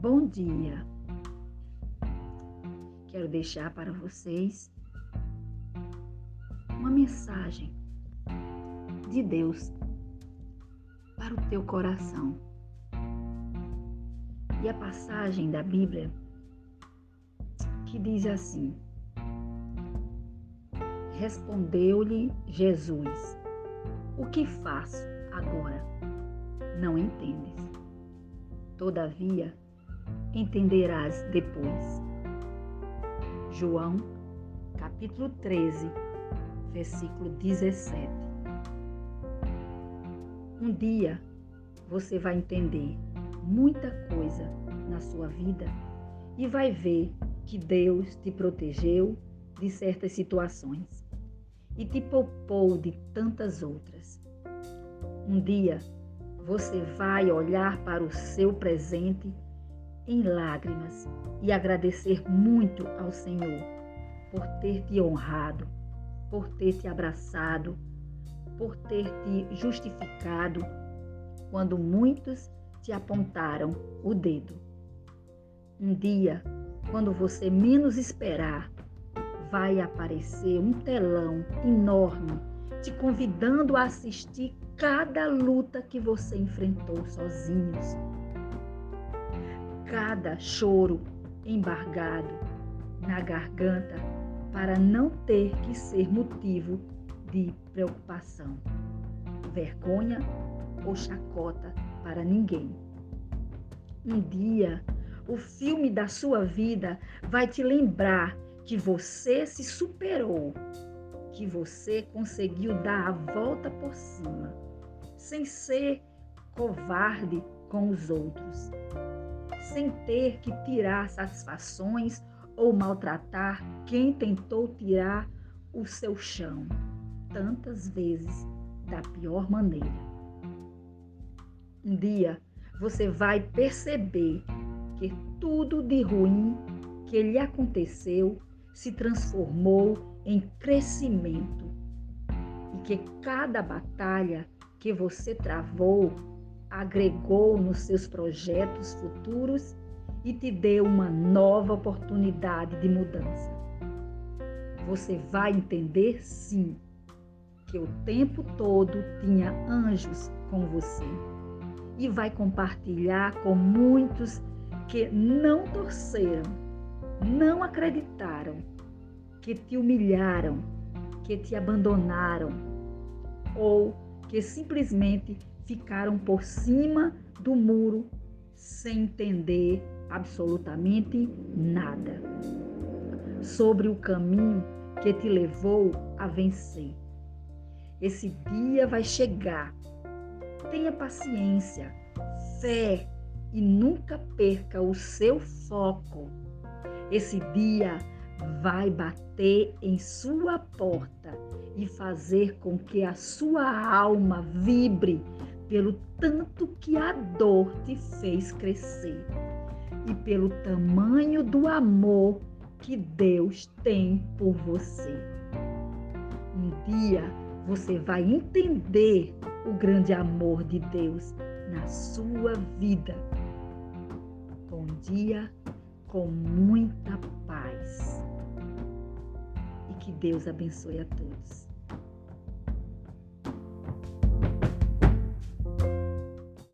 Bom dia. Quero deixar para vocês uma mensagem de Deus para o teu coração. E a passagem da Bíblia que diz assim: Respondeu-lhe Jesus: O que faço agora? Não entendes. Todavia, entenderás depois. João, capítulo 13, versículo 17. Um dia você vai entender muita coisa na sua vida e vai ver que Deus te protegeu de certas situações e te poupou de tantas outras. Um dia você vai olhar para o seu presente em lágrimas e agradecer muito ao Senhor por ter te honrado, por ter te abraçado, por ter te justificado quando muitos te apontaram o dedo. Um dia, quando você menos esperar, vai aparecer um telão enorme te convidando a assistir cada luta que você enfrentou sozinhos cada choro embargado na garganta para não ter que ser motivo de preocupação, vergonha ou chacota para ninguém. Um dia, o filme da sua vida vai te lembrar que você se superou, que você conseguiu dar a volta por cima, sem ser covarde com os outros sem ter que tirar satisfações ou maltratar quem tentou tirar o seu chão, tantas vezes da pior maneira. Um dia você vai perceber que tudo de ruim que lhe aconteceu se transformou em crescimento e que cada batalha que você travou agregou nos seus projetos futuros e te deu uma nova oportunidade de mudança. Você vai entender sim que o tempo todo tinha anjos com você e vai compartilhar com muitos que não torceram, não acreditaram, que te humilharam, que te abandonaram ou que simplesmente ficaram por cima do muro sem entender absolutamente nada sobre o caminho que te levou a vencer. Esse dia vai chegar. Tenha paciência, fé e nunca perca o seu foco. Esse dia vai bater em sua porta e fazer com que a sua alma vibre pelo tanto que a dor te fez crescer e pelo tamanho do amor que Deus tem por você. Um dia você vai entender o grande amor de Deus na sua vida. Bom dia, com muita paz. E que Deus abençoe a todos.